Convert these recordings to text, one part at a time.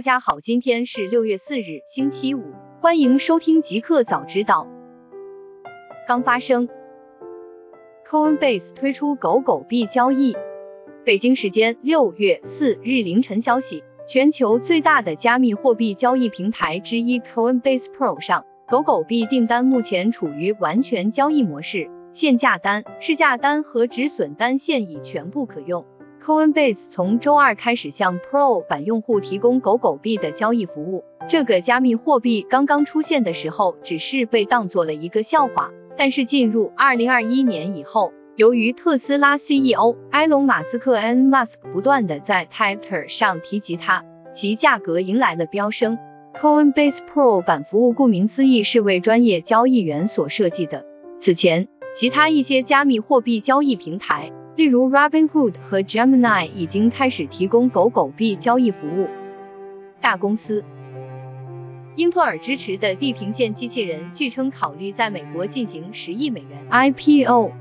大家好，今天是六月四日，星期五，欢迎收听极客早知道。刚发生，Coinbase 推出狗狗币交易。北京时间六月四日凌晨消息，全球最大的加密货币交易平台之一 Coinbase Pro 上，狗狗币订单目前处于完全交易模式，限价单、市价单和止损单现已全部可用。Coinbase 从周二开始向 Pro 版用户提供狗狗币的交易服务。这个加密货币刚刚出现的时候，只是被当做了一个笑话。但是进入2021年以后，由于特斯拉 CEO 埃隆·马斯克 n Musk） 不断的在 Twitter 上提及它，其价格迎来了飙升。Coinbase Pro 版服务顾名思义是为专业交易员所设计的。此前，其他一些加密货币交易平台。例如，Robinhood 和 Gemini 已经开始提供狗狗币交易服务。大公司，英特尔支持的地平线机器人据称考虑在美国进行十亿美元 IPO。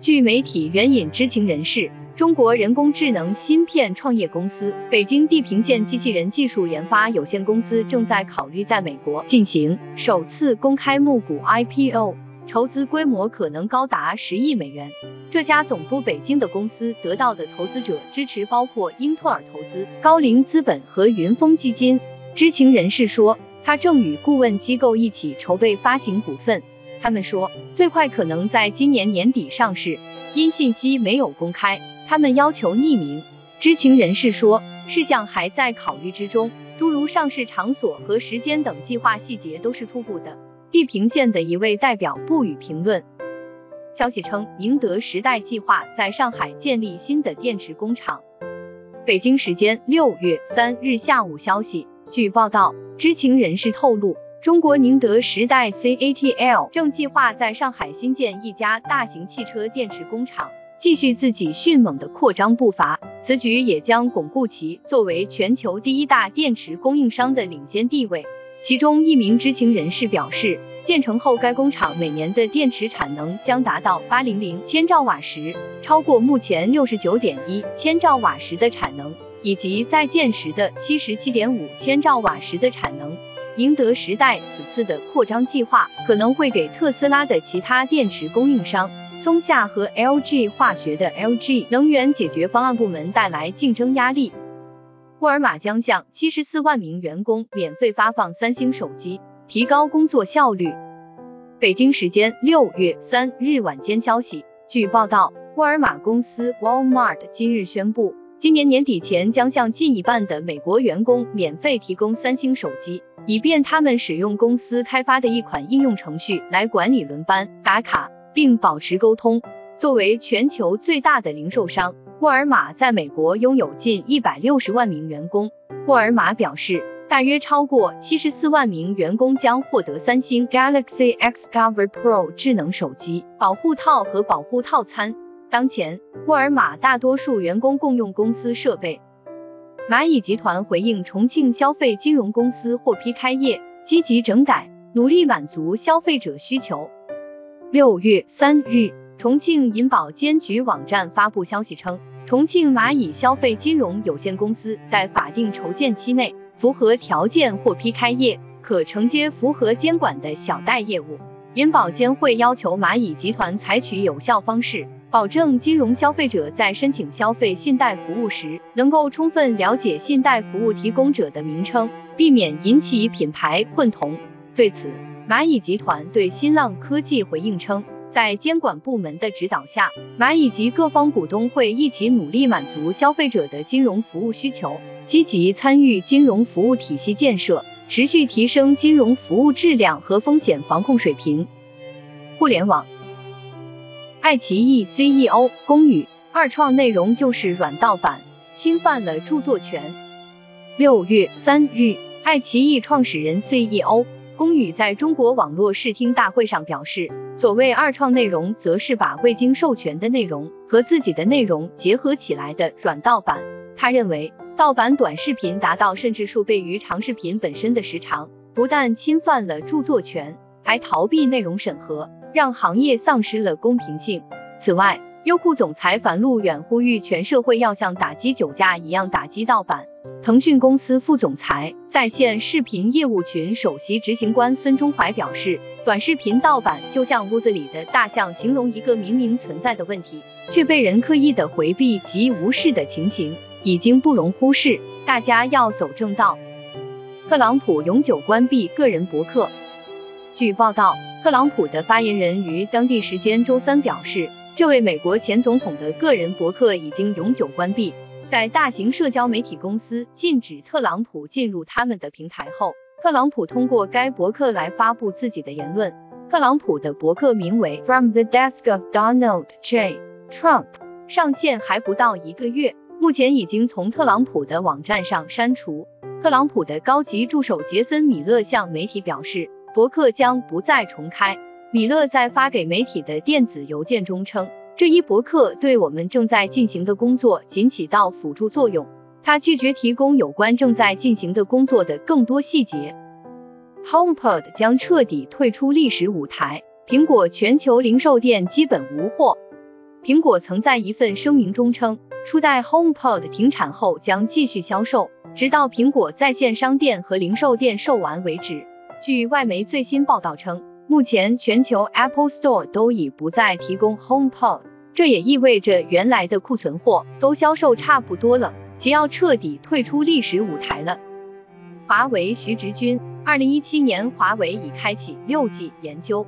据媒体援引知情人士，中国人工智能芯片创业公司北京地平线机器人技术研发有限公司正在考虑在美国进行首次公开募股 IPO。筹资规模可能高达十亿美元。这家总部北京的公司得到的投资者支持包括英特尔投资、高瓴资本和云峰基金。知情人士说，他正与顾问机构一起筹备发行股份。他们说，最快可能在今年年底上市。因信息没有公开，他们要求匿名。知情人士说，事项还在考虑之中，诸如上市场所和时间等计划细节都是初步的。地平线的一位代表不予评论。消息称，宁德时代计划在上海建立新的电池工厂。北京时间六月三日下午消息，据报道，知情人士透露，中国宁德时代 CATL 正计划在上海新建一家大型汽车电池工厂，继续自己迅猛的扩张步伐。此举也将巩固其作为全球第一大电池供应商的领先地位。其中一名知情人士表示，建成后该工厂每年的电池产能将达到八零零千兆瓦时，超过目前六十九点一千兆瓦时的产能，以及在建时的七十七点五千兆瓦时的产能。宁德时代此次的扩张计划可能会给特斯拉的其他电池供应商松下和 LG 化学的 LG 能源解决方案部门带来竞争压力。沃尔玛将向七十四万名员工免费发放三星手机，提高工作效率。北京时间六月三日晚间消息，据报道，沃尔玛公司 Walmart 今日宣布，今年年底前将向近一半的美国员工免费提供三星手机，以便他们使用公司开发的一款应用程序来管理轮班、打卡，并保持沟通。作为全球最大的零售商。沃尔玛在美国拥有近一百六十万名员工。沃尔玛表示，大约超过七十四万名员工将获得三星 Galaxy X Cover Pro 智能手机保护套和保护套餐。当前，沃尔玛大多数员工共用公司设备。蚂蚁集团回应重庆消费金融公司获批开业，积极整改，努力满足消费者需求。六月三日。重庆银保监局网站发布消息称，重庆蚂蚁消费金融有限公司在法定筹建期内符合条件获批开业，可承接符合监管的小贷业务。银保监会要求蚂蚁集团采取有效方式，保证金融消费者在申请消费信贷服务时，能够充分了解信贷服务提供者的名称，避免引起品牌混同。对此，蚂蚁集团对新浪科技回应称。在监管部门的指导下，蚂蚁及各方股东会一起努力满足消费者的金融服务需求，积极参与金融服务体系建设，持续提升金融服务质量和风险防控水平。互联网，爱奇艺 CEO 龚宇，二创内容就是软盗版，侵犯了著作权。六月三日，爱奇艺创始人 CEO。龚宇在中国网络视听大会上表示，所谓二创内容，则是把未经授权的内容和自己的内容结合起来的软盗版。他认为，盗版短视频达到甚至数倍于长视频本身的时长，不但侵犯了著作权，还逃避内容审核，让行业丧失了公平性。此外，优酷总裁樊路远呼吁全社会要像打击酒驾一样打击盗版，腾讯公司副总裁、在线视频业务群首席执行官孙忠怀表示，短视频盗版就像屋子里的大象，形容一个明明存在的问题，却被人刻意的回避及无视的情形，已经不容忽视。大家要走正道。特朗普永久关闭个人博客。据报道，特朗普的发言人于当地时间周三表示，这位美国前总统的个人博客已经永久关闭。在大型社交媒体公司禁止特朗普进入他们的平台后，特朗普通过该博客来发布自己的言论。特朗普的博客名为 From the Desk of Donald J. Trump，上线还不到一个月，目前已经从特朗普的网站上删除。特朗普的高级助手杰森·米勒向媒体表示，博客将不再重开。米勒在发给媒体的电子邮件中称，这一博客对我们正在进行的工作仅起到辅助作用。他拒绝提供有关正在进行的工作的更多细节。HomePod 将彻底退出历史舞台，苹果全球零售店基本无货。苹果曾在一份声明中称，初代 HomePod 停产后将继续销售。直到苹果在线商店和零售店售完为止。据外媒最新报道称，目前全球 Apple Store 都已不再提供 HomePod，这也意味着原来的库存货都销售差不多了，即要彻底退出历史舞台了。华为徐直军，二零一七年华为已开启六 G 研究。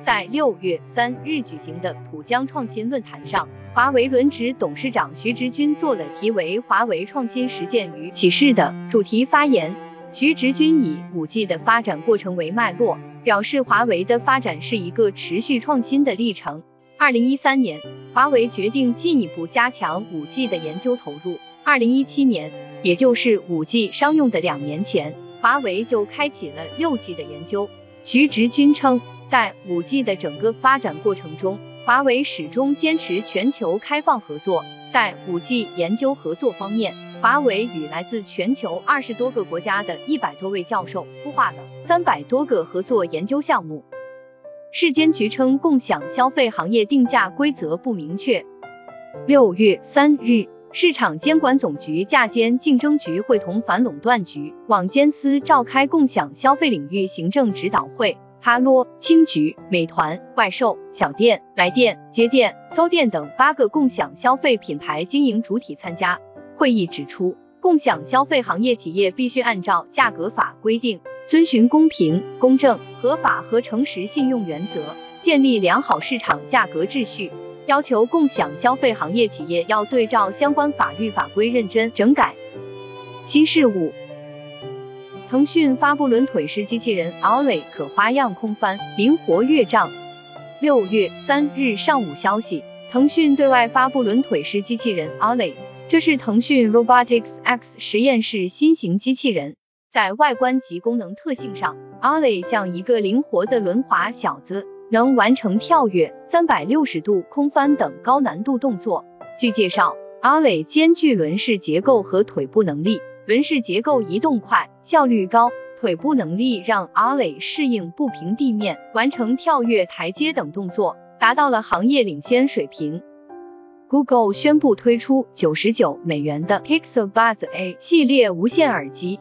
在六月三日举行的浦江创新论坛上。华为轮值董事长徐直军做了题为“华为创新实践与启示”的主题发言。徐直军以五 G 的发展过程为脉络，表示华为的发展是一个持续创新的历程。二零一三年，华为决定进一步加强五 G 的研究投入。二零一七年，也就是五 G 商用的两年前，华为就开启了六 G 的研究。徐直军称，在五 G 的整个发展过程中，华为始终坚持全球开放合作，在 5G 研究合作方面，华为与来自全球二十多个国家的一百多位教授孵化了三百多个合作研究项目。市监局称，共享消费行业定价规则不明确。六月三日，市场监管总局价监竞争局会同反垄断局、网监司召开共享消费领域行政指导会。哈罗、青桔、美团、怪兽、小店、来电、接电、搜店等八个共享消费品牌经营主体参加会议，指出，共享消费行业企业必须按照价格法规定，遵循公平、公正、合法和诚实信用原则，建立良好市场价格秩序，要求共享消费行业企业要对照相关法律法规认真整改新事物。腾讯发布轮腿式机器人 Ollie，可花样空翻，灵活越障。六月三日上午消息，腾讯对外发布轮腿式机器人 Ollie，这是腾讯 Robotics X 实验室新型机器人。在外观及功能特性上，Ollie 像一个灵活的轮滑小子，能完成跳跃、三百六十度空翻等高难度动作。据介绍，Ollie 兼具轮式结构和腿部能力。轮式结构移动快，效率高，腿部能力让阿磊适应不平地面，完成跳跃、台阶等动作，达到了行业领先水平。Google 宣布推出九十九美元的 Pixel Buds A 系列无线耳机。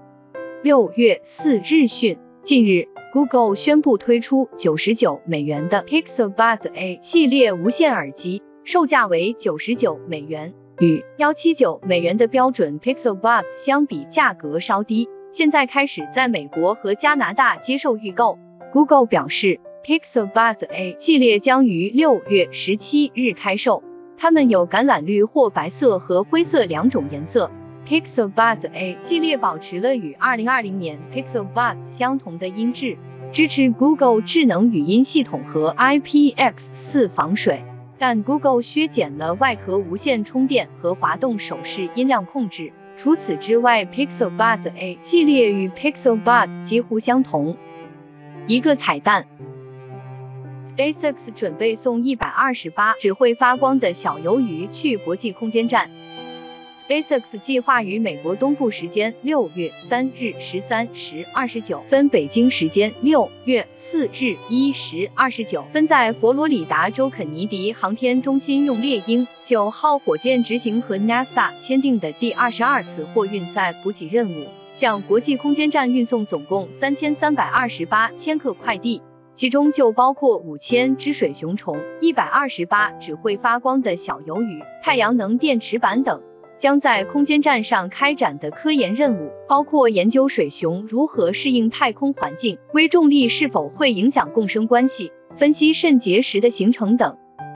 六月四日讯，近日 Google 宣布推出九十九美元的 Pixel Buds A 系列无线耳机，售价为九十九美元。与幺七九美元的标准 Pixel Buds 相比，价格稍低。现在开始在美国和加拿大接受预购。Google 表示，Pixel Buds A 系列将于六月十七日开售。它们有橄榄绿或白色和灰色两种颜色。Pixel Buds A 系列保持了与二零二零年 Pixel Buds 相同的音质，支持 Google 智能语音系统和 IPX4 防水。但 Google 削减了外壳无线充电和滑动手势音量控制。除此之外，Pixel Buds A 系列与 Pixel Buds 几乎相同。一个彩蛋，SpaceX 准备送一百二十八只会发光的小鱿鱼去国际空间站。SpaceX 计划于美国东部时间六月三日十三时二十九分，北京时间六月四日一时二十九分，在佛罗里达州肯尼迪航天中心用猎鹰九号火箭执行和 NASA 签订的第二十二次货运载补给任务，向国际空间站运送总共三千三百二十八千克快递。其中就包括五千只水熊虫、一百二十八只会发光的小鱿鱼、太阳能电池板等。将在空间站上开展的科研任务包括研究水熊如何适应太空环境、微重力是否会影响共生关系、分析肾结石的形成等。